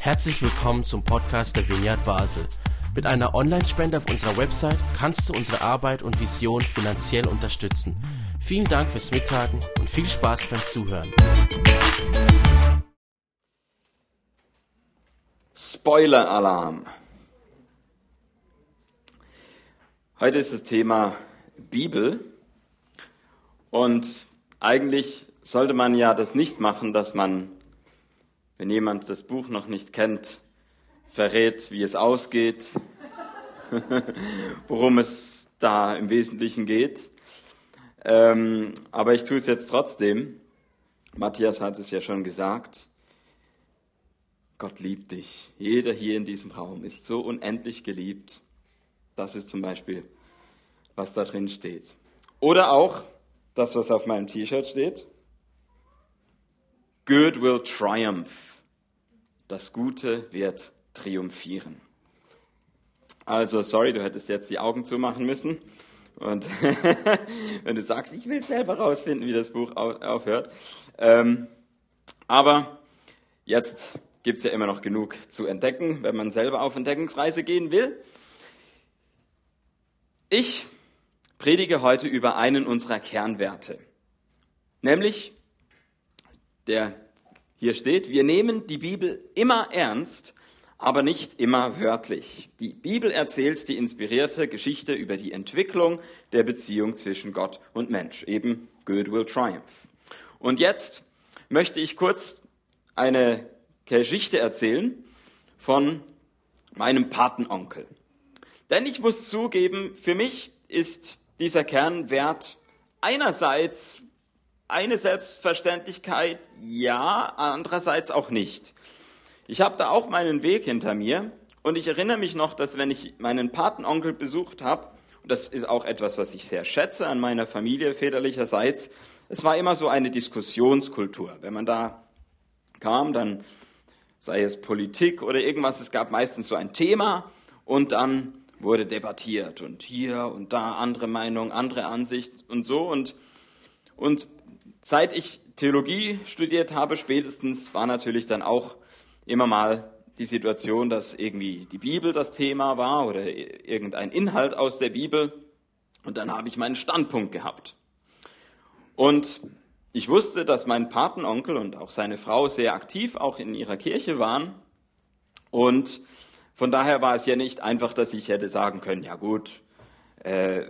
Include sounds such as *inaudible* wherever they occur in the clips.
Herzlich willkommen zum Podcast der Vineyard Basel. Mit einer Online-Spende auf unserer Website kannst du unsere Arbeit und Vision finanziell unterstützen. Vielen Dank fürs Mittagen und viel Spaß beim Zuhören. Spoiler-Alarm. Heute ist das Thema Bibel und eigentlich sollte man ja das nicht machen, dass man, wenn jemand das Buch noch nicht kennt, verrät, wie es ausgeht, *laughs* worum es da im Wesentlichen geht. Ähm, aber ich tue es jetzt trotzdem. Matthias hat es ja schon gesagt. Gott liebt dich. Jeder hier in diesem Raum ist so unendlich geliebt. Das ist zum Beispiel, was da drin steht. Oder auch das, was auf meinem T-Shirt steht. Good will triumph. Das Gute wird triumphieren. Also, sorry, du hättest jetzt die Augen zumachen müssen. Und *laughs* wenn du sagst, ich will selber rausfinden, wie das Buch aufhört. Ähm, aber jetzt gibt es ja immer noch genug zu entdecken, wenn man selber auf Entdeckungsreise gehen will. Ich predige heute über einen unserer Kernwerte, nämlich der hier steht, wir nehmen die Bibel immer ernst, aber nicht immer wörtlich. Die Bibel erzählt die inspirierte Geschichte über die Entwicklung der Beziehung zwischen Gott und Mensch, eben Good will triumph. Und jetzt möchte ich kurz eine Geschichte erzählen von meinem Patenonkel. Denn ich muss zugeben, für mich ist dieser Kernwert einerseits eine Selbstverständlichkeit, ja, andererseits auch nicht. Ich habe da auch meinen Weg hinter mir und ich erinnere mich noch, dass wenn ich meinen Patenonkel besucht habe, und das ist auch etwas, was ich sehr schätze an meiner Familie väterlicherseits, es war immer so eine Diskussionskultur. Wenn man da kam, dann sei es Politik oder irgendwas, es gab meistens so ein Thema und dann wurde debattiert und hier und da andere Meinung, andere Ansicht und so und und Seit ich Theologie studiert habe, spätestens war natürlich dann auch immer mal die Situation, dass irgendwie die Bibel das Thema war oder irgendein Inhalt aus der Bibel. Und dann habe ich meinen Standpunkt gehabt. Und ich wusste, dass mein Patenonkel und auch seine Frau sehr aktiv auch in ihrer Kirche waren. Und von daher war es ja nicht einfach, dass ich hätte sagen können, ja gut, äh,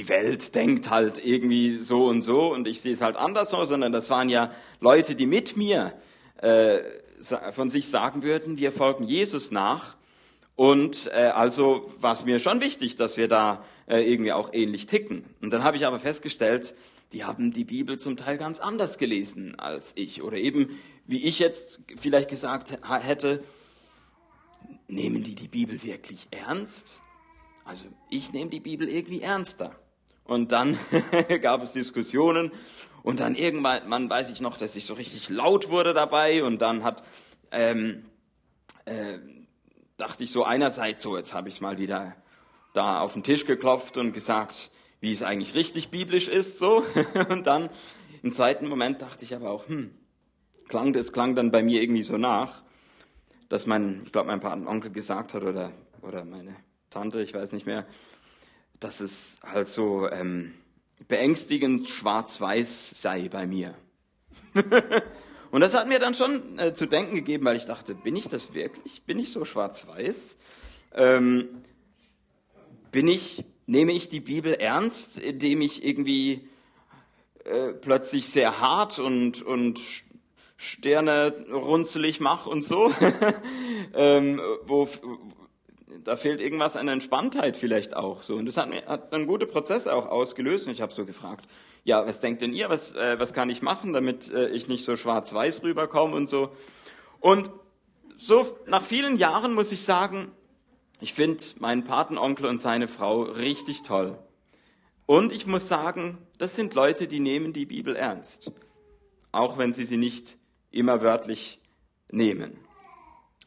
die Welt denkt halt irgendwie so und so und ich sehe es halt anders so, sondern das waren ja Leute, die mit mir äh, von sich sagen würden, wir folgen Jesus nach. Und äh, also war es mir schon wichtig, dass wir da äh, irgendwie auch ähnlich ticken. Und dann habe ich aber festgestellt, die haben die Bibel zum Teil ganz anders gelesen als ich. Oder eben, wie ich jetzt vielleicht gesagt hätte, nehmen die die Bibel wirklich ernst? Also ich nehme die Bibel irgendwie ernster. Und dann *laughs* gab es Diskussionen und dann irgendwann, weiß ich noch, dass ich so richtig laut wurde dabei und dann hat, ähm, äh, dachte ich so einerseits so, jetzt habe ich es mal wieder da auf den Tisch geklopft und gesagt, wie es eigentlich richtig biblisch ist, so. *laughs* Und dann im zweiten Moment dachte ich aber auch, hm, klang das klang dann bei mir irgendwie so nach, dass mein, ich glaube, mein Patenonkel gesagt hat oder, oder meine Tante, ich weiß nicht mehr, dass es halt so ähm, beängstigend schwarz-weiß sei bei mir. *laughs* und das hat mir dann schon äh, zu denken gegeben, weil ich dachte, bin ich das wirklich? Bin ich so schwarz-weiß? Ähm, bin ich, nehme ich die Bibel ernst, indem ich irgendwie äh, plötzlich sehr hart und, und Sterne runzelig mache und so, *laughs* ähm, wo, da fehlt irgendwas an Entspanntheit vielleicht auch so. Und das hat, hat dann gute Prozesse auch ausgelöst. Und ich habe so gefragt, ja, was denkt denn ihr, was, äh, was kann ich machen, damit äh, ich nicht so schwarz-weiß rüberkomme und so. Und so nach vielen Jahren muss ich sagen, ich finde meinen Patenonkel und seine Frau richtig toll. Und ich muss sagen, das sind Leute, die nehmen die Bibel ernst. Auch wenn sie sie nicht immer wörtlich nehmen.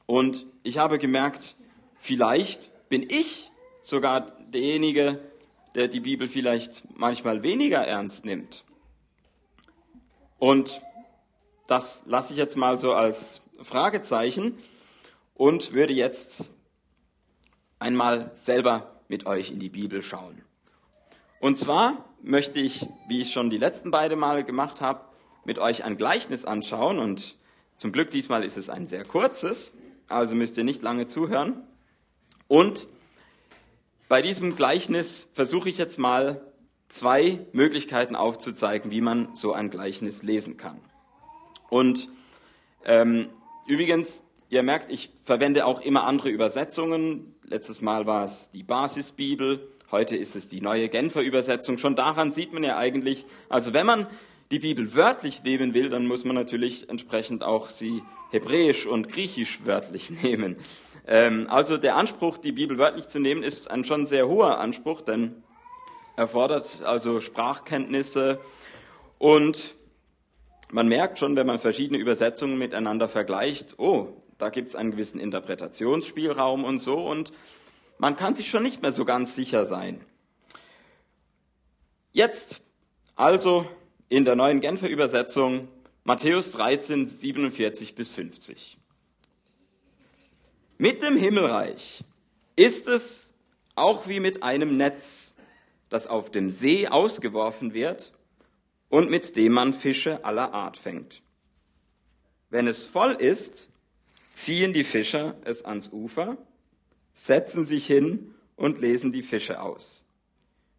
Und ich habe gemerkt, Vielleicht bin ich sogar derjenige, der die Bibel vielleicht manchmal weniger ernst nimmt. Und das lasse ich jetzt mal so als Fragezeichen und würde jetzt einmal selber mit euch in die Bibel schauen. Und zwar möchte ich, wie ich schon die letzten beiden Male gemacht habe, mit euch ein Gleichnis anschauen und zum Glück diesmal ist es ein sehr kurzes, also müsst ihr nicht lange zuhören. Und bei diesem Gleichnis versuche ich jetzt mal zwei Möglichkeiten aufzuzeigen, wie man so ein Gleichnis lesen kann. Und ähm, übrigens, ihr merkt, ich verwende auch immer andere Übersetzungen. Letztes Mal war es die Basisbibel, heute ist es die neue Genfer Übersetzung. Schon daran sieht man ja eigentlich, also wenn man die Bibel wörtlich nehmen will, dann muss man natürlich entsprechend auch sie hebräisch und griechisch wörtlich *laughs* nehmen. Ähm, also der Anspruch, die Bibel wörtlich zu nehmen, ist ein schon sehr hoher Anspruch, denn erfordert also Sprachkenntnisse und man merkt schon, wenn man verschiedene Übersetzungen miteinander vergleicht, oh, da gibt es einen gewissen Interpretationsspielraum und so und man kann sich schon nicht mehr so ganz sicher sein. Jetzt also in der neuen Genfer Übersetzung Matthäus 13, 47 bis 50. Mit dem Himmelreich ist es auch wie mit einem Netz, das auf dem See ausgeworfen wird und mit dem man Fische aller Art fängt. Wenn es voll ist, ziehen die Fischer es ans Ufer, setzen sich hin und lesen die Fische aus.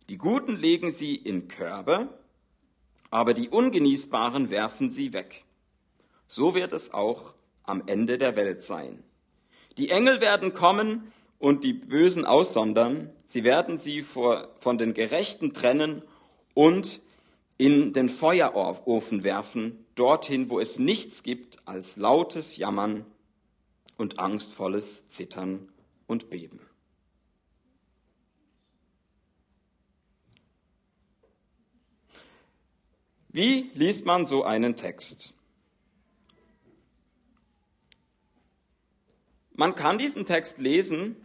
Die Guten legen sie in Körbe, aber die Ungenießbaren werfen sie weg. So wird es auch am Ende der Welt sein. Die Engel werden kommen und die Bösen aussondern, sie werden sie vor, von den Gerechten trennen und in den Feuerofen werfen, dorthin, wo es nichts gibt als lautes Jammern und angstvolles Zittern und Beben. Wie liest man so einen Text? Man kann diesen Text lesen,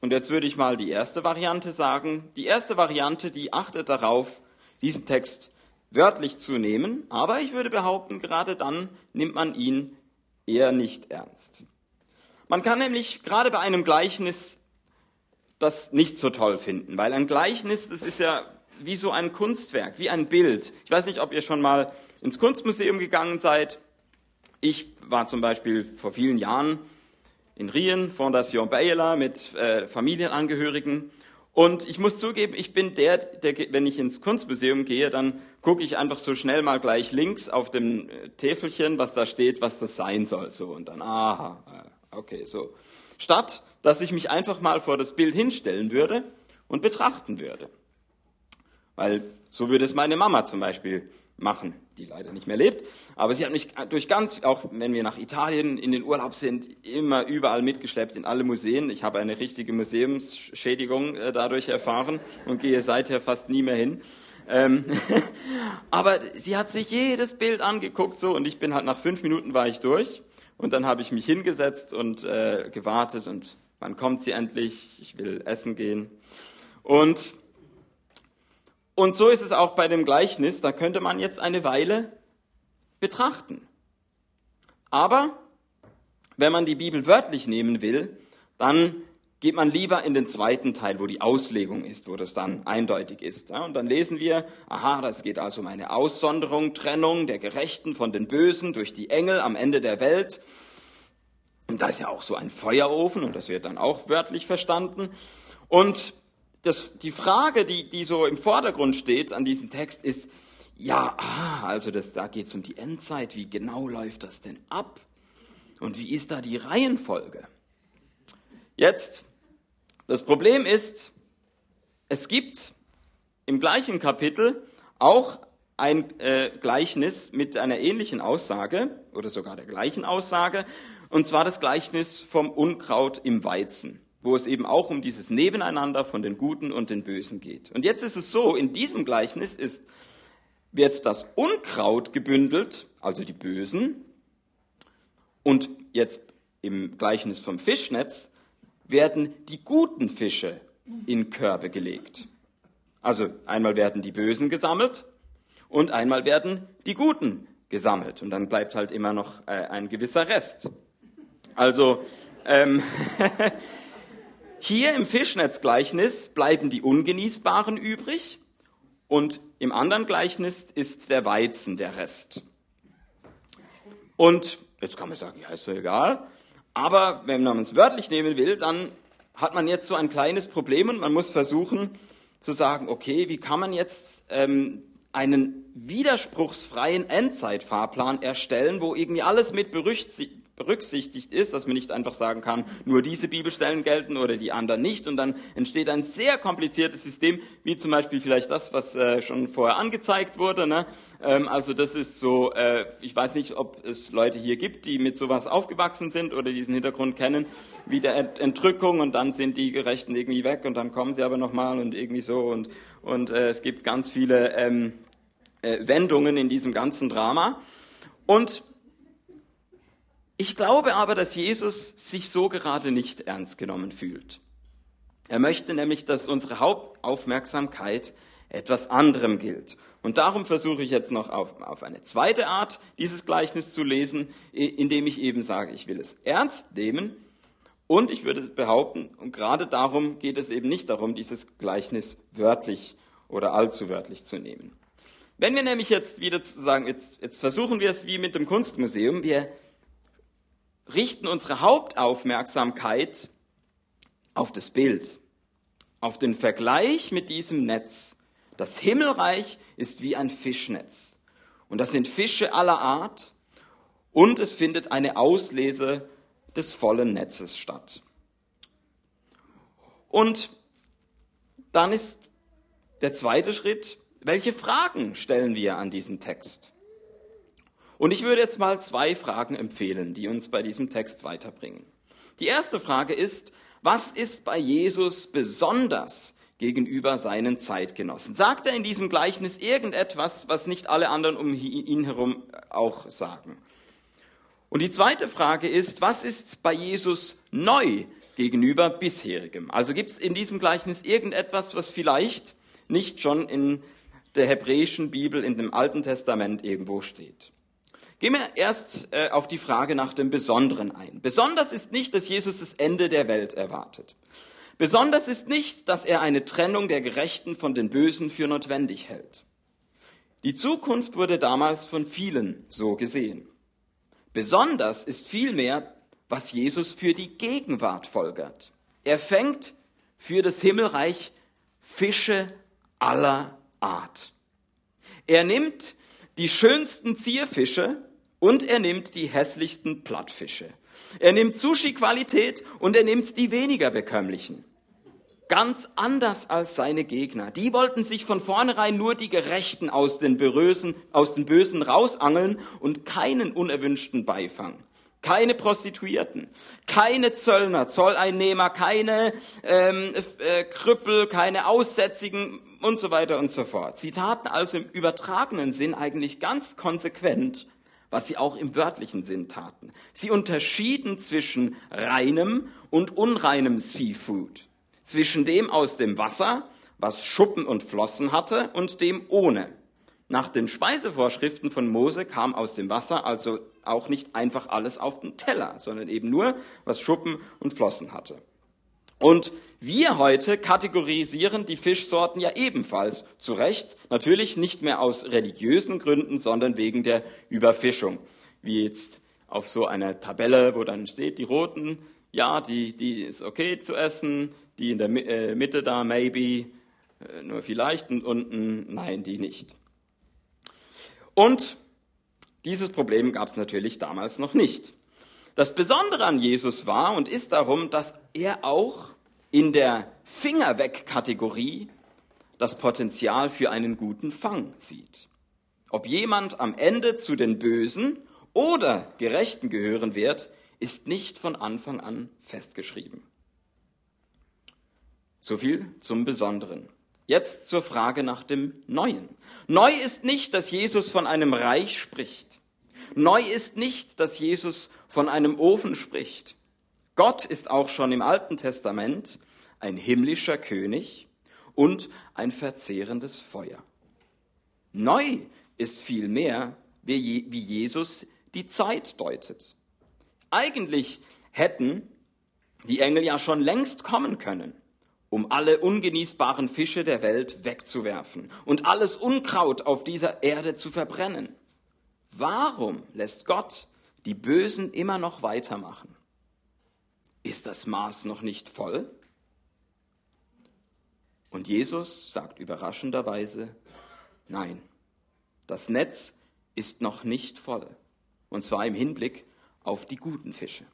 und jetzt würde ich mal die erste Variante sagen. Die erste Variante, die achtet darauf, diesen Text wörtlich zu nehmen, aber ich würde behaupten, gerade dann nimmt man ihn eher nicht ernst. Man kann nämlich gerade bei einem Gleichnis das nicht so toll finden, weil ein Gleichnis, das ist ja wie so ein Kunstwerk, wie ein Bild. Ich weiß nicht, ob ihr schon mal ins Kunstmuseum gegangen seid. Ich war zum Beispiel vor vielen Jahren in Rien, Fondation Bayela, mit äh, Familienangehörigen. Und ich muss zugeben, ich bin der, der, wenn ich ins Kunstmuseum gehe, dann gucke ich einfach so schnell mal gleich links auf dem äh, Täfelchen, was da steht, was das sein soll. So und dann, aha, äh, okay, so. Statt, dass ich mich einfach mal vor das Bild hinstellen würde und betrachten würde. Weil so würde es meine Mama zum Beispiel machen, die leider nicht mehr lebt. Aber sie hat mich durch ganz, auch wenn wir nach Italien in den Urlaub sind, immer überall mitgeschleppt in alle Museen. Ich habe eine richtige Museumsschädigung äh, dadurch erfahren und gehe seither fast nie mehr hin. Ähm *laughs* aber sie hat sich jedes Bild angeguckt so und ich bin halt nach fünf Minuten war ich durch und dann habe ich mich hingesetzt und äh, gewartet und wann kommt sie endlich? Ich will essen gehen und und so ist es auch bei dem Gleichnis, da könnte man jetzt eine Weile betrachten. Aber wenn man die Bibel wörtlich nehmen will, dann geht man lieber in den zweiten Teil, wo die Auslegung ist, wo das dann eindeutig ist. Und dann lesen wir, aha, das geht also um eine Aussonderung, Trennung der Gerechten von den Bösen durch die Engel am Ende der Welt. Und da ist ja auch so ein Feuerofen und das wird dann auch wörtlich verstanden. Und das, die Frage, die, die so im Vordergrund steht an diesem Text, ist, ja, ah, also das, da geht es um die Endzeit. Wie genau läuft das denn ab? Und wie ist da die Reihenfolge? Jetzt, das Problem ist, es gibt im gleichen Kapitel auch ein äh, Gleichnis mit einer ähnlichen Aussage oder sogar der gleichen Aussage, und zwar das Gleichnis vom Unkraut im Weizen wo es eben auch um dieses Nebeneinander von den Guten und den Bösen geht. Und jetzt ist es so, in diesem Gleichnis ist, wird das Unkraut gebündelt, also die Bösen, und jetzt im Gleichnis vom Fischnetz werden die guten Fische in Körbe gelegt. Also einmal werden die Bösen gesammelt und einmal werden die Guten gesammelt. Und dann bleibt halt immer noch äh, ein gewisser Rest. Also ähm, *laughs* hier im Fischnetzgleichnis bleiben die ungenießbaren übrig und im anderen Gleichnis ist der Weizen der Rest. Und jetzt kann man sagen, ja, ist doch egal. Aber wenn man es wörtlich nehmen will, dann hat man jetzt so ein kleines Problem und man muss versuchen zu sagen, okay, wie kann man jetzt ähm, einen widerspruchsfreien Endzeitfahrplan erstellen, wo irgendwie alles mit berücksichtigt berücksichtigt ist, dass man nicht einfach sagen kann, nur diese Bibelstellen gelten oder die anderen nicht. Und dann entsteht ein sehr kompliziertes System, wie zum Beispiel vielleicht das, was äh, schon vorher angezeigt wurde. Ne? Ähm, also das ist so, äh, ich weiß nicht, ob es Leute hier gibt, die mit sowas aufgewachsen sind oder diesen Hintergrund kennen, wie der Ent Entrückung und dann sind die Gerechten irgendwie weg und dann kommen sie aber nochmal und irgendwie so. Und, und äh, es gibt ganz viele ähm, äh, Wendungen in diesem ganzen Drama. Und ich glaube aber, dass Jesus sich so gerade nicht ernst genommen fühlt. Er möchte nämlich, dass unsere Hauptaufmerksamkeit etwas anderem gilt. Und darum versuche ich jetzt noch auf, auf eine zweite Art, dieses Gleichnis zu lesen, indem ich eben sage, ich will es ernst nehmen. Und ich würde behaupten, und gerade darum geht es eben nicht darum, dieses Gleichnis wörtlich oder allzu wörtlich zu nehmen. Wenn wir nämlich jetzt wieder sagen, jetzt, jetzt versuchen wir es wie mit dem Kunstmuseum, wir richten unsere Hauptaufmerksamkeit auf das Bild, auf den Vergleich mit diesem Netz. Das Himmelreich ist wie ein Fischnetz. Und das sind Fische aller Art. Und es findet eine Auslese des vollen Netzes statt. Und dann ist der zweite Schritt, welche Fragen stellen wir an diesen Text? Und ich würde jetzt mal zwei Fragen empfehlen, die uns bei diesem Text weiterbringen. Die erste Frage ist, was ist bei Jesus besonders gegenüber seinen Zeitgenossen? Sagt er in diesem Gleichnis irgendetwas, was nicht alle anderen um ihn herum auch sagen? Und die zweite Frage ist, was ist bei Jesus neu gegenüber bisherigem? Also gibt es in diesem Gleichnis irgendetwas, was vielleicht nicht schon in der hebräischen Bibel, in dem Alten Testament irgendwo steht? Gehen wir erst äh, auf die Frage nach dem Besonderen ein. Besonders ist nicht, dass Jesus das Ende der Welt erwartet. Besonders ist nicht, dass er eine Trennung der Gerechten von den Bösen für notwendig hält. Die Zukunft wurde damals von vielen so gesehen. Besonders ist vielmehr, was Jesus für die Gegenwart folgert. Er fängt für das Himmelreich Fische aller Art. Er nimmt die schönsten Zierfische und er nimmt die hässlichsten Plattfische. Er nimmt Sushi-Qualität und er nimmt die weniger bekömmlichen. Ganz anders als seine Gegner. Die wollten sich von vornherein nur die Gerechten aus den, Berösen, aus den Bösen rausangeln und keinen unerwünschten Beifang. Keine Prostituierten, keine Zöllner, Zolleinnehmer, keine ähm, äh, Krüppel, keine Aussätzigen und so weiter und so fort. Sie taten also im übertragenen Sinn eigentlich ganz konsequent was sie auch im wörtlichen Sinn taten. Sie unterschieden zwischen reinem und unreinem Seafood, zwischen dem aus dem Wasser, was Schuppen und Flossen hatte, und dem ohne. Nach den Speisevorschriften von Mose kam aus dem Wasser also auch nicht einfach alles auf den Teller, sondern eben nur, was Schuppen und Flossen hatte. Und wir heute kategorisieren die Fischsorten ja ebenfalls zu Recht, natürlich nicht mehr aus religiösen Gründen, sondern wegen der Überfischung. Wie jetzt auf so einer Tabelle, wo dann steht, die roten, ja, die, die ist okay zu essen, die in der äh, Mitte da, maybe, äh, nur vielleicht, und unten, nein, die nicht. Und dieses Problem gab es natürlich damals noch nicht. Das Besondere an Jesus war und ist darum, dass er auch in der Fingerweg-Kategorie das Potenzial für einen guten Fang sieht. Ob jemand am Ende zu den Bösen oder Gerechten gehören wird, ist nicht von Anfang an festgeschrieben. So viel zum Besonderen. Jetzt zur Frage nach dem Neuen. Neu ist nicht, dass Jesus von einem Reich spricht. Neu ist nicht, dass Jesus von einem Ofen spricht. Gott ist auch schon im Alten Testament ein himmlischer König und ein verzehrendes Feuer. Neu ist vielmehr, wie Jesus die Zeit deutet. Eigentlich hätten die Engel ja schon längst kommen können, um alle ungenießbaren Fische der Welt wegzuwerfen und alles Unkraut auf dieser Erde zu verbrennen. Warum lässt Gott die Bösen immer noch weitermachen? Ist das Maß noch nicht voll? Und Jesus sagt überraschenderweise, nein, das Netz ist noch nicht voll. Und zwar im Hinblick auf die guten Fische.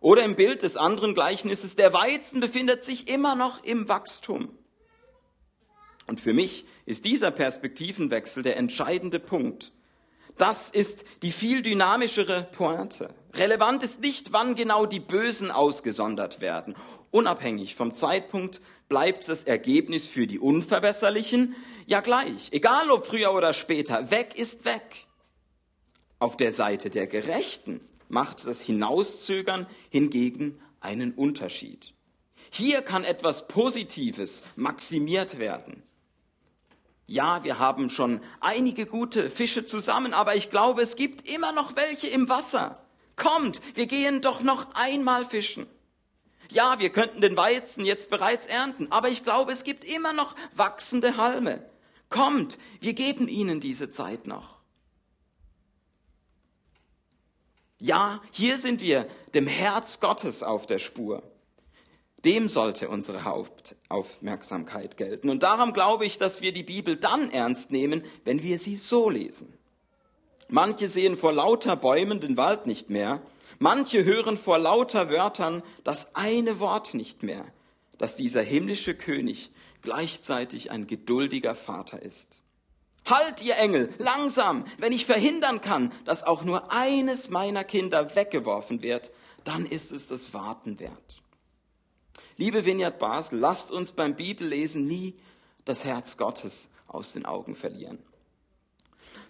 Oder im Bild des anderen Gleichnisses, der Weizen befindet sich immer noch im Wachstum. Und für mich ist dieser Perspektivenwechsel der entscheidende Punkt. Das ist die viel dynamischere Pointe. Relevant ist nicht, wann genau die Bösen ausgesondert werden. Unabhängig vom Zeitpunkt bleibt das Ergebnis für die Unverbesserlichen ja gleich. Egal ob früher oder später, weg ist weg. Auf der Seite der Gerechten macht das Hinauszögern hingegen einen Unterschied. Hier kann etwas Positives maximiert werden. Ja, wir haben schon einige gute Fische zusammen, aber ich glaube, es gibt immer noch welche im Wasser. Kommt, wir gehen doch noch einmal fischen. Ja, wir könnten den Weizen jetzt bereits ernten, aber ich glaube, es gibt immer noch wachsende Halme. Kommt, wir geben ihnen diese Zeit noch. Ja, hier sind wir dem Herz Gottes auf der Spur. Dem sollte unsere Hauptaufmerksamkeit gelten. Und darum glaube ich, dass wir die Bibel dann ernst nehmen, wenn wir sie so lesen. Manche sehen vor lauter Bäumen den Wald nicht mehr. Manche hören vor lauter Wörtern das eine Wort nicht mehr, dass dieser himmlische König gleichzeitig ein geduldiger Vater ist. Halt, ihr Engel, langsam, wenn ich verhindern kann, dass auch nur eines meiner Kinder weggeworfen wird, dann ist es das Warten wert. Liebe Vineyard Basel, lasst uns beim Bibellesen nie das Herz Gottes aus den Augen verlieren.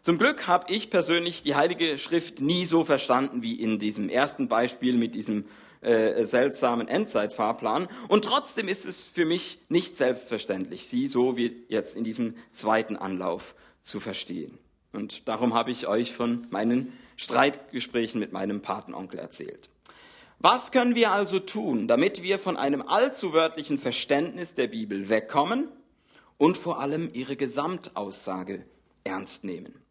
Zum Glück habe ich persönlich die Heilige Schrift nie so verstanden wie in diesem ersten Beispiel mit diesem äh, seltsamen Endzeitfahrplan. Und trotzdem ist es für mich nicht selbstverständlich, sie so wie jetzt in diesem zweiten Anlauf zu verstehen. Und darum habe ich euch von meinen Streitgesprächen mit meinem Patenonkel erzählt. Was können wir also tun, damit wir von einem allzu wörtlichen Verständnis der Bibel wegkommen und vor allem ihre Gesamtaussage ernst nehmen?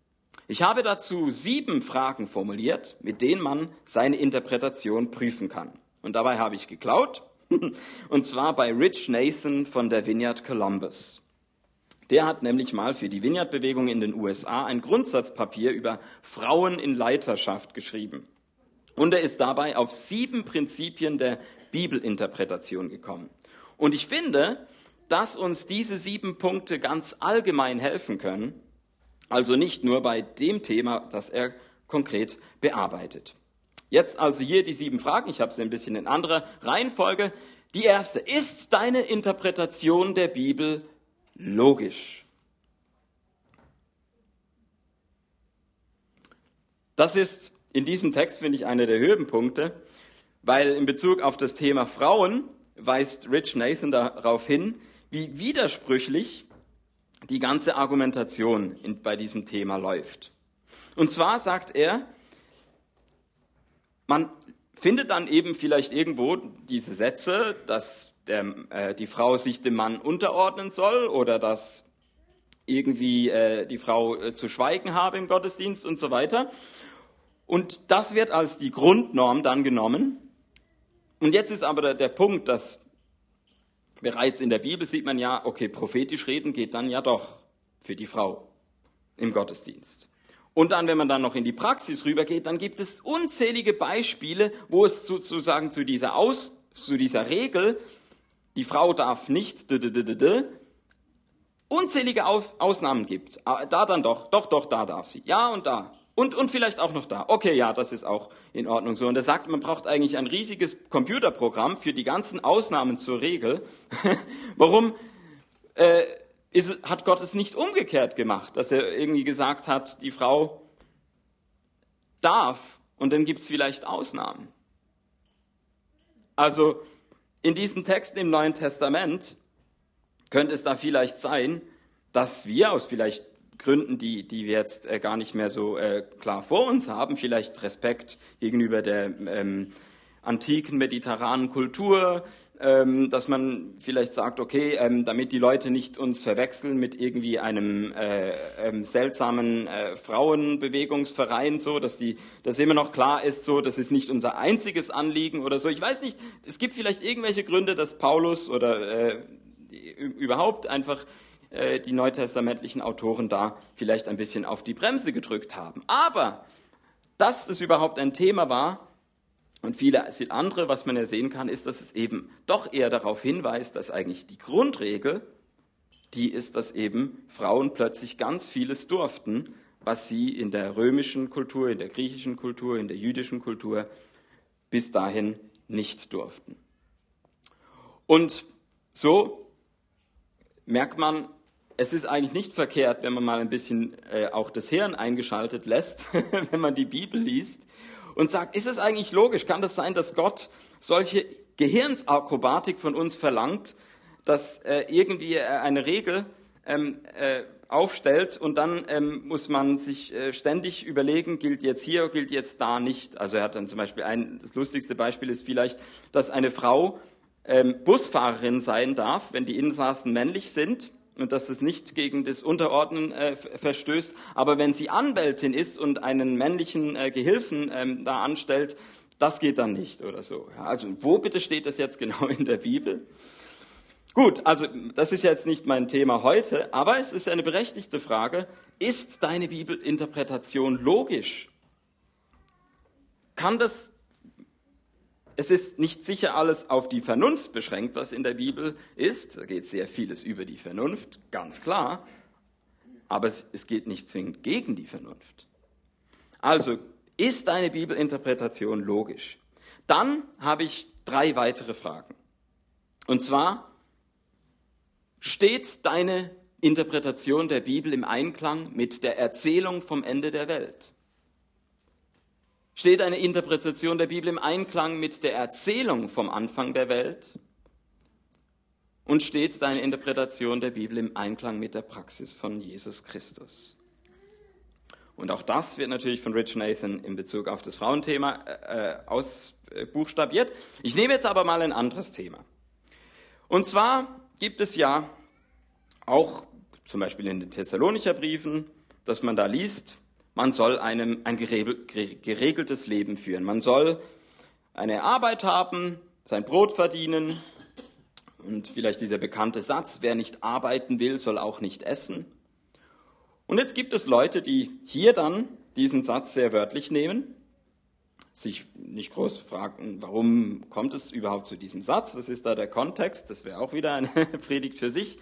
Ich habe dazu sieben Fragen formuliert, mit denen man seine Interpretation prüfen kann. Und dabei habe ich geklaut, *laughs* und zwar bei Rich Nathan von der Vineyard Columbus. Der hat nämlich mal für die Vineyard-Bewegung in den USA ein Grundsatzpapier über Frauen in Leiterschaft geschrieben. Und er ist dabei auf sieben Prinzipien der Bibelinterpretation gekommen. Und ich finde, dass uns diese sieben Punkte ganz allgemein helfen können, also nicht nur bei dem Thema, das er konkret bearbeitet. Jetzt also hier die sieben Fragen. Ich habe sie ein bisschen in anderer Reihenfolge. Die erste, ist deine Interpretation der Bibel logisch? Das ist in diesem Text, finde ich, einer der Höhepunkte, weil in Bezug auf das Thema Frauen weist Rich Nathan darauf hin, wie widersprüchlich die ganze Argumentation in, bei diesem Thema läuft. Und zwar sagt er, man findet dann eben vielleicht irgendwo diese Sätze, dass der, äh, die Frau sich dem Mann unterordnen soll oder dass irgendwie äh, die Frau äh, zu schweigen habe im Gottesdienst und so weiter. Und das wird als die Grundnorm dann genommen. Und jetzt ist aber der, der Punkt, dass Bereits in der Bibel sieht man ja, okay, prophetisch reden geht dann ja doch für die Frau im Gottesdienst. Und dann, wenn man dann noch in die Praxis rübergeht, dann gibt es unzählige Beispiele, wo es sozusagen zu dieser Aus, zu dieser Regel, die Frau darf nicht, unzählige Ausnahmen gibt. Ah, da dann doch, doch, doch, da darf sie. Ja und da. Und, und vielleicht auch noch da. Okay, ja, das ist auch in Ordnung so. Und er sagt, man braucht eigentlich ein riesiges Computerprogramm für die ganzen Ausnahmen zur Regel. *laughs* Warum äh, ist, hat Gott es nicht umgekehrt gemacht, dass er irgendwie gesagt hat, die Frau darf und dann gibt es vielleicht Ausnahmen. Also in diesen Texten im Neuen Testament könnte es da vielleicht sein, dass wir aus vielleicht Gründen, die, die wir jetzt äh, gar nicht mehr so äh, klar vor uns haben, vielleicht Respekt gegenüber der ähm, antiken mediterranen Kultur, ähm, dass man vielleicht sagt, okay, ähm, damit die Leute nicht uns verwechseln mit irgendwie einem äh, ähm, seltsamen äh, Frauenbewegungsverein, so, dass die, dass immer noch klar ist, so, das ist nicht unser einziges Anliegen oder so. Ich weiß nicht, es gibt vielleicht irgendwelche Gründe, dass Paulus oder äh, überhaupt einfach äh, die neutestamentlichen Autoren da vielleicht ein bisschen auf die Bremse gedrückt haben. Aber dass es überhaupt ein Thema war, und viele andere, was man ja sehen kann, ist, dass es eben doch eher darauf hinweist, dass eigentlich die Grundregel, die ist, dass eben Frauen plötzlich ganz vieles durften, was sie in der römischen Kultur, in der griechischen Kultur, in der jüdischen Kultur bis dahin nicht durften. Und so merkt man, es ist eigentlich nicht verkehrt, wenn man mal ein bisschen äh, auch das Hirn eingeschaltet lässt, *laughs* wenn man die Bibel liest und sagt, ist es eigentlich logisch? Kann das sein, dass Gott solche Gehirnsakrobatik von uns verlangt, dass äh, irgendwie äh, eine Regel ähm, äh, aufstellt und dann ähm, muss man sich äh, ständig überlegen, gilt jetzt hier, gilt jetzt da nicht. Also er hat dann zum Beispiel ein, das lustigste Beispiel ist vielleicht, dass eine Frau ähm, Busfahrerin sein darf, wenn die Insassen männlich sind und dass das nicht gegen das Unterordnen äh, verstößt. Aber wenn sie Anwältin ist und einen männlichen äh, Gehilfen ähm, da anstellt, das geht dann nicht oder so. Ja, also wo bitte steht das jetzt *laughs* genau in der Bibel? Gut, also das ist jetzt nicht mein Thema heute, aber es ist eine berechtigte Frage. Ist deine Bibelinterpretation logisch? Kann das es ist nicht sicher alles auf die Vernunft beschränkt, was in der Bibel ist. Da geht sehr vieles über die Vernunft, ganz klar. Aber es, es geht nicht zwingend gegen die Vernunft. Also, ist deine Bibelinterpretation logisch? Dann habe ich drei weitere Fragen. Und zwar, steht deine Interpretation der Bibel im Einklang mit der Erzählung vom Ende der Welt? Steht eine Interpretation der Bibel im Einklang mit der Erzählung vom Anfang der Welt? Und steht deine Interpretation der Bibel im Einklang mit der Praxis von Jesus Christus? Und auch das wird natürlich von Rich Nathan in Bezug auf das Frauenthema äh, ausbuchstabiert. Ich nehme jetzt aber mal ein anderes Thema. Und zwar gibt es ja auch zum Beispiel in den Thessalonicher Briefen, dass man da liest, man soll einem ein geregeltes Leben führen. Man soll eine Arbeit haben, sein Brot verdienen und vielleicht dieser bekannte Satz, wer nicht arbeiten will, soll auch nicht essen. Und jetzt gibt es Leute, die hier dann diesen Satz sehr wörtlich nehmen, sich nicht groß fragen, warum kommt es überhaupt zu diesem Satz, was ist da der Kontext, das wäre auch wieder eine *laughs* Predigt für sich.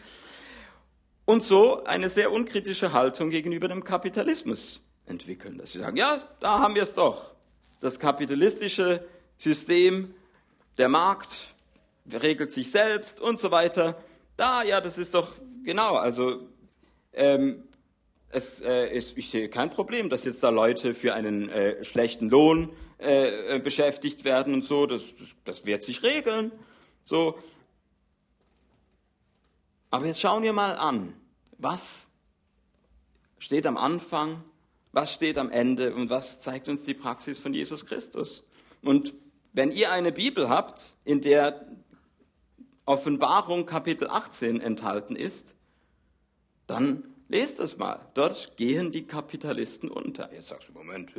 Und so eine sehr unkritische Haltung gegenüber dem Kapitalismus entwickeln. Dass sie sagen, ja, da haben wir es doch. Das kapitalistische System, der Markt regelt sich selbst und so weiter. Da, ja, das ist doch genau. Also ähm, es, äh, ist, ich sehe kein Problem, dass jetzt da Leute für einen äh, schlechten Lohn äh, äh beschäftigt werden und so. Das, das, das wird sich regeln. So. Aber jetzt schauen wir mal an, was steht am Anfang was steht am Ende und was zeigt uns die Praxis von Jesus Christus. Und wenn ihr eine Bibel habt, in der Offenbarung Kapitel 18 enthalten ist, dann lest es mal. Dort gehen die Kapitalisten unter. Jetzt sagst du, Moment,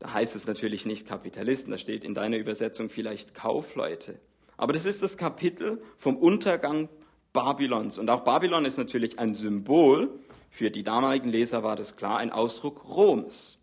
da heißt es natürlich nicht Kapitalisten, da steht in deiner Übersetzung vielleicht Kaufleute. Aber das ist das Kapitel vom Untergang Babylons. Und auch Babylon ist natürlich ein Symbol für die damaligen Leser war das klar ein Ausdruck Roms.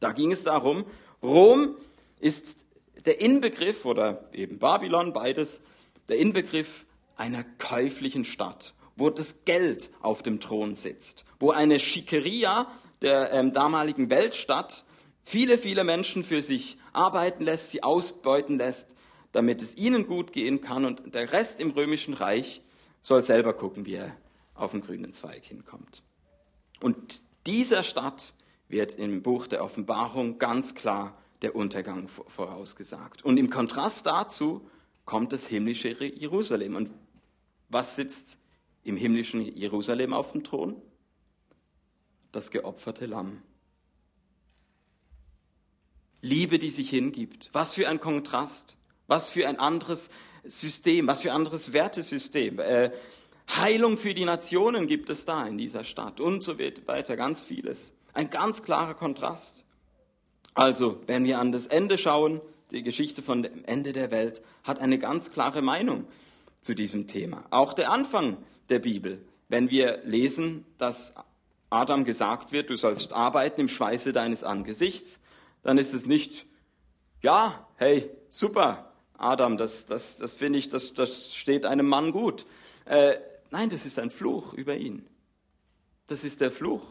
Da ging es darum, Rom ist der Inbegriff oder eben Babylon, beides, der Inbegriff einer käuflichen Stadt, wo das Geld auf dem Thron sitzt, wo eine Schickeria der ähm, damaligen Weltstadt viele, viele Menschen für sich arbeiten lässt, sie ausbeuten lässt, damit es ihnen gut gehen kann und der Rest im römischen Reich soll selber gucken, wie er auf den grünen Zweig hinkommt. Und dieser Stadt wird im Buch der Offenbarung ganz klar der Untergang vorausgesagt. Und im Kontrast dazu kommt das himmlische Jerusalem. Und was sitzt im himmlischen Jerusalem auf dem Thron? das geopferte Lamm. Liebe, die sich hingibt. Was für ein Kontrast. Was für ein anderes System, was für ein anderes Wertesystem. Äh, Heilung für die Nationen gibt es da in dieser Stadt und so weiter, ganz vieles. Ein ganz klarer Kontrast. Also, wenn wir an das Ende schauen, die Geschichte von dem Ende der Welt hat eine ganz klare Meinung zu diesem Thema. Auch der Anfang der Bibel, wenn wir lesen, dass Adam gesagt wird, du sollst arbeiten im Schweiße deines Angesichts, dann ist es nicht, ja, hey, super, Adam, das, das, das finde ich, das, das steht einem Mann gut. Äh, nein, das ist ein Fluch über ihn. Das ist der Fluch.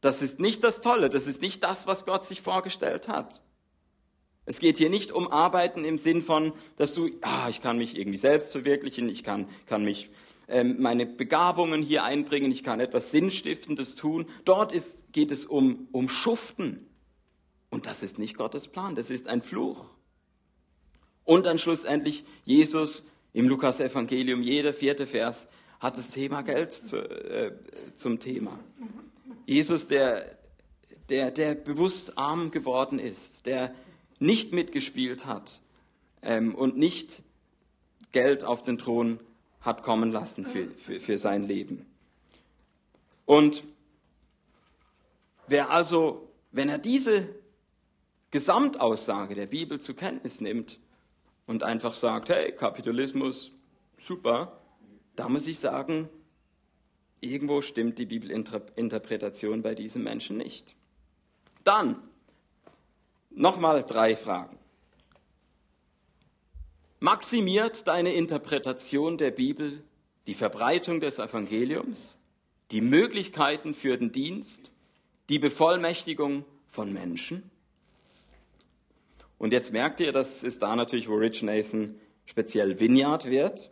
Das ist nicht das Tolle, das ist nicht das, was Gott sich vorgestellt hat. Es geht hier nicht um Arbeiten im Sinn von, dass du, ah, ich kann mich irgendwie selbst verwirklichen, ich kann, kann mich ähm, meine Begabungen hier einbringen, ich kann etwas Sinnstiftendes tun. Dort ist, geht es um, um Schuften. Und das ist nicht Gottes Plan, das ist ein Fluch. Und dann schlussendlich Jesus im Lukas-Evangelium, jeder vierte Vers hat das Thema Geld zu, äh, zum Thema. Jesus, der, der, der bewusst arm geworden ist, der nicht mitgespielt hat ähm, und nicht Geld auf den Thron hat kommen lassen für, für, für sein Leben. Und wer also, wenn er diese Gesamtaussage der Bibel zur Kenntnis nimmt, und einfach sagt, hey, Kapitalismus, super, da muss ich sagen, irgendwo stimmt die Bibelinterpretation bei diesem Menschen nicht. Dann nochmal drei Fragen. Maximiert deine Interpretation der Bibel die Verbreitung des Evangeliums, die Möglichkeiten für den Dienst, die Bevollmächtigung von Menschen? Und jetzt merkt ihr, das ist da natürlich, wo Rich Nathan speziell Vineyard wird.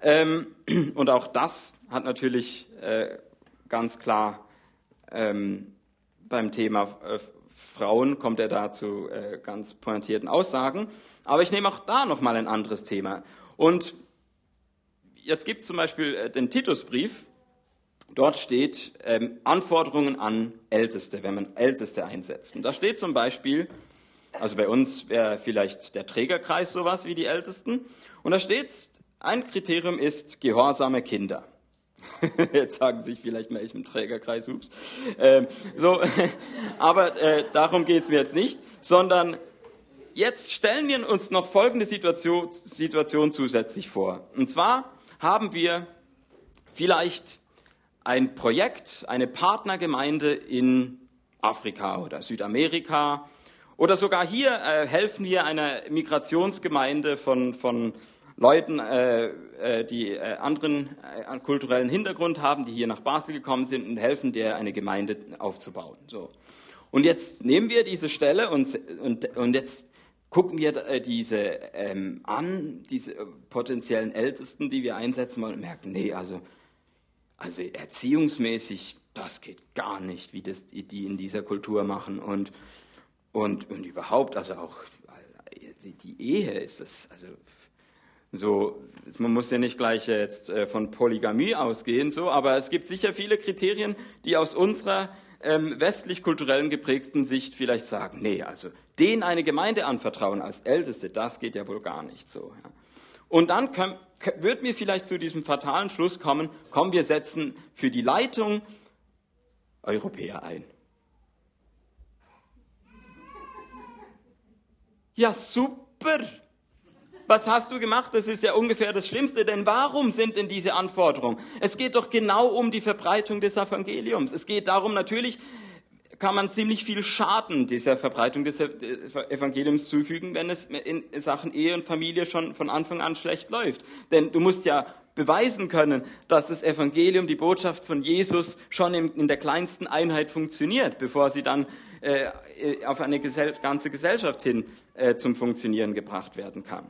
Ähm, *clears throat* und auch das hat natürlich äh, ganz klar ähm, beim Thema äh, Frauen kommt er da zu äh, ganz pointierten Aussagen. Aber ich nehme auch da nochmal ein anderes Thema. Und jetzt gibt es zum Beispiel äh, den Titusbrief. Dort steht ähm, Anforderungen an Älteste, wenn man Älteste einsetzt. Und da steht zum Beispiel, also bei uns wäre vielleicht der Trägerkreis sowas wie die Ältesten. Und da steht, ein Kriterium ist gehorsame Kinder. *laughs* Jetzt sagen sich vielleicht mal, ich im Trägerkreis, ups. Ähm, so, *laughs* aber äh, darum geht es mir jetzt nicht, sondern jetzt stellen wir uns noch folgende Situation, Situation zusätzlich vor. Und zwar haben wir vielleicht ein Projekt, eine Partnergemeinde in Afrika oder Südamerika oder sogar hier äh, helfen wir einer Migrationsgemeinde von, von Leuten, äh, äh, die äh, anderen äh, kulturellen Hintergrund haben, die hier nach Basel gekommen sind und helfen der eine Gemeinde aufzubauen. So. Und jetzt nehmen wir diese Stelle und, und, und jetzt gucken wir äh, diese ähm, an, diese potenziellen Ältesten, die wir einsetzen wollen und merken, nee, also, also erziehungsmäßig, das geht gar nicht, wie das die in dieser Kultur machen. Und und, und überhaupt, also auch die Ehe ist das, also so, man muss ja nicht gleich jetzt äh, von Polygamie ausgehen, so, aber es gibt sicher viele Kriterien, die aus unserer ähm, westlich-kulturellen geprägten Sicht vielleicht sagen, nee, also denen eine Gemeinde anvertrauen als Älteste, das geht ja wohl gar nicht so. Ja. Und dann können, wird mir vielleicht zu diesem fatalen Schluss kommen, komm, wir setzen für die Leitung Europäer ein. Ja, super. Was hast du gemacht? Das ist ja ungefähr das Schlimmste. Denn warum sind denn diese Anforderungen? Es geht doch genau um die Verbreitung des Evangeliums. Es geht darum, natürlich kann man ziemlich viel Schaden dieser Verbreitung des Evangeliums zufügen, wenn es in Sachen Ehe und Familie schon von Anfang an schlecht läuft. Denn du musst ja beweisen können, dass das Evangelium, die Botschaft von Jesus schon in, der kleinsten Einheit funktioniert, bevor sie dann äh, auf eine Gesell ganze Gesellschaft hin äh, zum Funktionieren gebracht werden kann.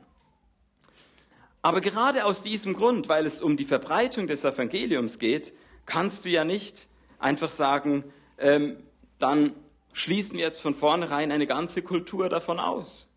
Aber gerade aus diesem Grund, weil es um die Verbreitung des Evangeliums geht, kannst du ja nicht einfach sagen, ähm, dann schließen wir jetzt von vornherein eine ganze Kultur davon aus.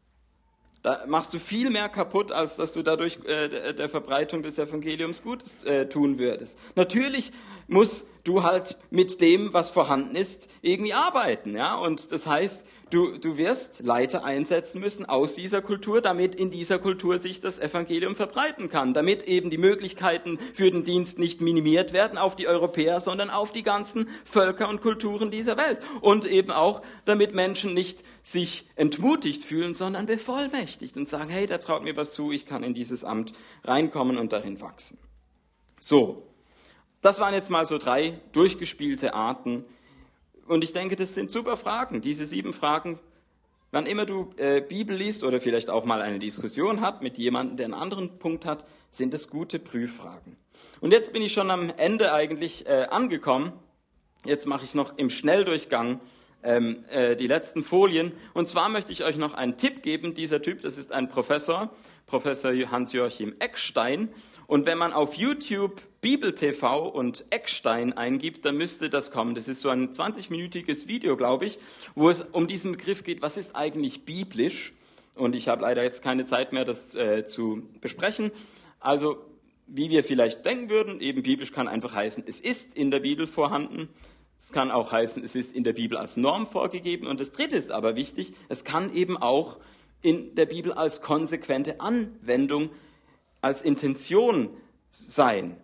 Da machst du viel mehr kaputt, als dass du dadurch äh, der Verbreitung des Evangeliums Gutes äh, tun würdest. Natürlich muss du halt mit dem, was vorhanden ist, irgendwie arbeiten. Ja? Und das heißt, du, du wirst Leiter einsetzen müssen aus dieser Kultur, damit in dieser Kultur sich das Evangelium verbreiten kann, damit eben die Möglichkeiten für den Dienst nicht minimiert werden auf die Europäer, sondern auf die ganzen Völker und Kulturen dieser Welt. Und eben auch, damit Menschen nicht sich entmutigt fühlen, sondern bevollmächtigt und sagen, hey, der traut mir was zu, ich kann in dieses Amt reinkommen und darin wachsen. So, das waren jetzt mal so drei durchgespielte Arten. Und ich denke, das sind super Fragen. Diese sieben Fragen, wann immer du äh, Bibel liest oder vielleicht auch mal eine Diskussion hat mit jemandem, der einen anderen Punkt hat, sind das gute Prüffragen. Und jetzt bin ich schon am Ende eigentlich äh, angekommen. Jetzt mache ich noch im Schnelldurchgang ähm, äh, die letzten Folien. Und zwar möchte ich euch noch einen Tipp geben. Dieser Typ, das ist ein Professor, Professor Hans-Joachim Eckstein. Und wenn man auf YouTube Bibel TV und Eckstein eingibt, dann müsste das kommen. Das ist so ein 20-minütiges Video, glaube ich, wo es um diesen Begriff geht, was ist eigentlich biblisch? Und ich habe leider jetzt keine Zeit mehr, das äh, zu besprechen. Also, wie wir vielleicht denken würden, eben biblisch kann einfach heißen, es ist in der Bibel vorhanden. Es kann auch heißen, es ist in der Bibel als Norm vorgegeben. Und das Dritte ist aber wichtig, es kann eben auch in der Bibel als konsequente Anwendung als Intention sein.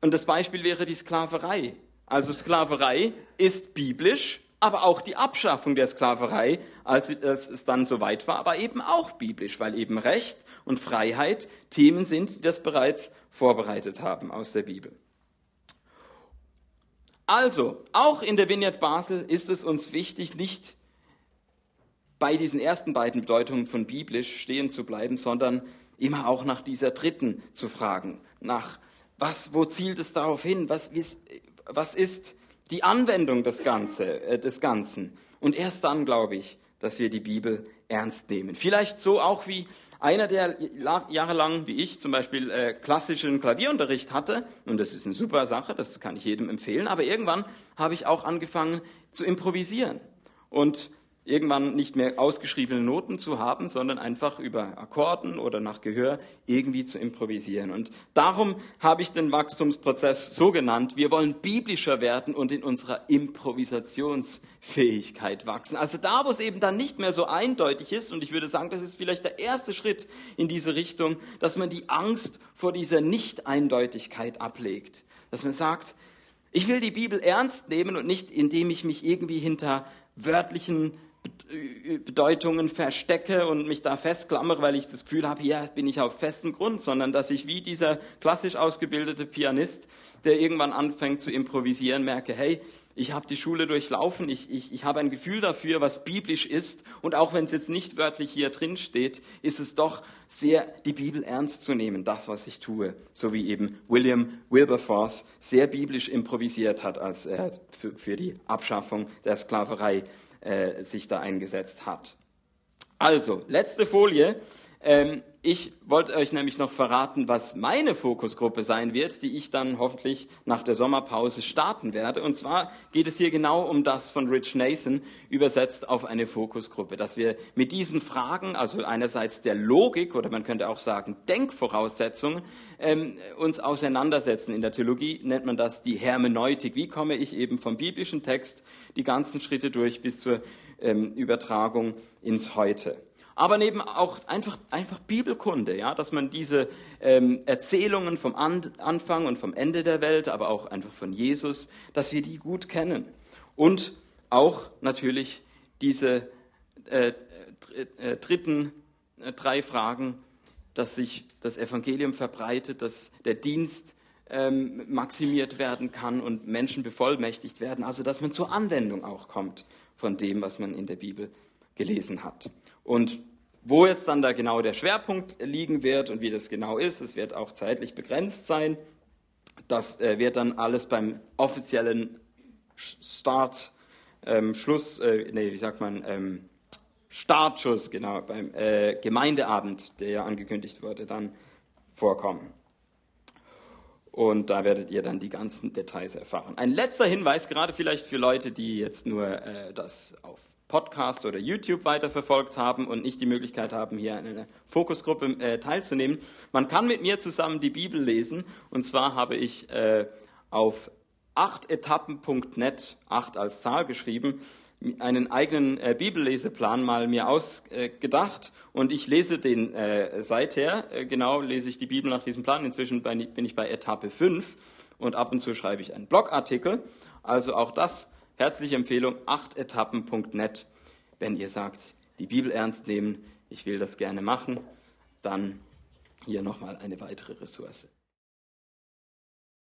Und das Beispiel wäre die Sklaverei. Also Sklaverei ist biblisch, aber auch die Abschaffung der Sklaverei, als es dann soweit war, aber eben auch biblisch, weil eben Recht und Freiheit Themen sind, die das bereits vorbereitet haben aus der Bibel. Also, auch in der Vineyard Basel ist es uns wichtig, nicht bei diesen ersten beiden Bedeutungen von biblisch stehen zu bleiben, sondern immer auch nach dieser dritten zu fragen, nach was, wo zielt es darauf hin, was, was ist die Anwendung des, Ganze, äh, des Ganzen. Und erst dann glaube ich, dass wir die Bibel ernst nehmen. Vielleicht so auch wie einer, der jahrelang, wie ich zum Beispiel, äh, klassischen Klavierunterricht hatte, und das ist eine super Sache, das kann ich jedem empfehlen, aber irgendwann habe ich auch angefangen zu improvisieren. Und irgendwann nicht mehr ausgeschriebene Noten zu haben, sondern einfach über Akkorden oder nach Gehör irgendwie zu improvisieren. Und darum habe ich den Wachstumsprozess so genannt, wir wollen biblischer werden und in unserer Improvisationsfähigkeit wachsen. Also da, wo es eben dann nicht mehr so eindeutig ist, und ich würde sagen, das ist vielleicht der erste Schritt in diese Richtung, dass man die Angst vor dieser Nicht-Eindeutigkeit ablegt. Dass man sagt, ich will die Bibel ernst nehmen und nicht, indem ich mich irgendwie hinter wörtlichen Bedeutungen verstecke und mich da festklammere, weil ich das Gefühl habe, hier bin ich auf festem Grund, sondern dass ich wie dieser klassisch ausgebildete Pianist, der irgendwann anfängt zu improvisieren, merke, hey, ich habe die Schule durchlaufen, ich, ich, ich habe ein Gefühl dafür, was biblisch ist und auch wenn es jetzt nicht wörtlich hier drin steht, ist es doch sehr, die Bibel ernst zu nehmen, das, was ich tue, so wie eben William Wilberforce sehr biblisch improvisiert hat, als er für, für die Abschaffung der Sklaverei äh, sich da eingesetzt hat. Also, letzte Folie. Ähm, ich wollte euch nämlich noch verraten, was meine Fokusgruppe sein wird, die ich dann hoffentlich nach der Sommerpause starten werde. Und zwar geht es hier genau um das von Rich Nathan übersetzt auf eine Fokusgruppe, dass wir mit diesen Fragen, also einerseits der Logik oder man könnte auch sagen Denkvoraussetzungen, ähm, uns auseinandersetzen. In der Theologie nennt man das die Hermeneutik. Wie komme ich eben vom biblischen Text die ganzen Schritte durch bis zur ähm, Übertragung ins Heute? Aber neben auch einfach, einfach Bibelkunde, ja, dass man diese ähm, Erzählungen vom An Anfang und vom Ende der Welt, aber auch einfach von Jesus, dass wir die gut kennen. Und auch natürlich diese äh, äh, dritten äh, drei Fragen, dass sich das Evangelium verbreitet, dass der Dienst ähm, maximiert werden kann und Menschen bevollmächtigt werden, also dass man zur Anwendung auch kommt von dem, was man in der Bibel gelesen hat. Und wo jetzt dann da genau der Schwerpunkt liegen wird und wie das genau ist, es wird auch zeitlich begrenzt sein. Das äh, wird dann alles beim offiziellen Start, ähm, Schluss, äh, nee, wie sagt man, ähm, Startschuss, genau, beim äh, Gemeindeabend, der ja angekündigt wurde, dann vorkommen. Und da werdet ihr dann die ganzen Details erfahren. Ein letzter Hinweis, gerade vielleicht für Leute, die jetzt nur äh, das auf Podcast oder YouTube weiterverfolgt haben und nicht die Möglichkeit haben, hier an einer Fokusgruppe äh, teilzunehmen. Man kann mit mir zusammen die Bibel lesen. Und zwar habe ich äh, auf achtetappen.net, acht als Zahl geschrieben, einen eigenen äh, Bibelleseplan mal mir ausgedacht und ich lese den äh, seither, äh, genau lese ich die Bibel nach diesem Plan. Inzwischen bin ich bei Etappe 5 und ab und zu schreibe ich einen Blogartikel. Also auch das, herzliche Empfehlung, achtetappen.net. Wenn ihr sagt, die Bibel ernst nehmen, ich will das gerne machen, dann hier nochmal eine weitere Ressource.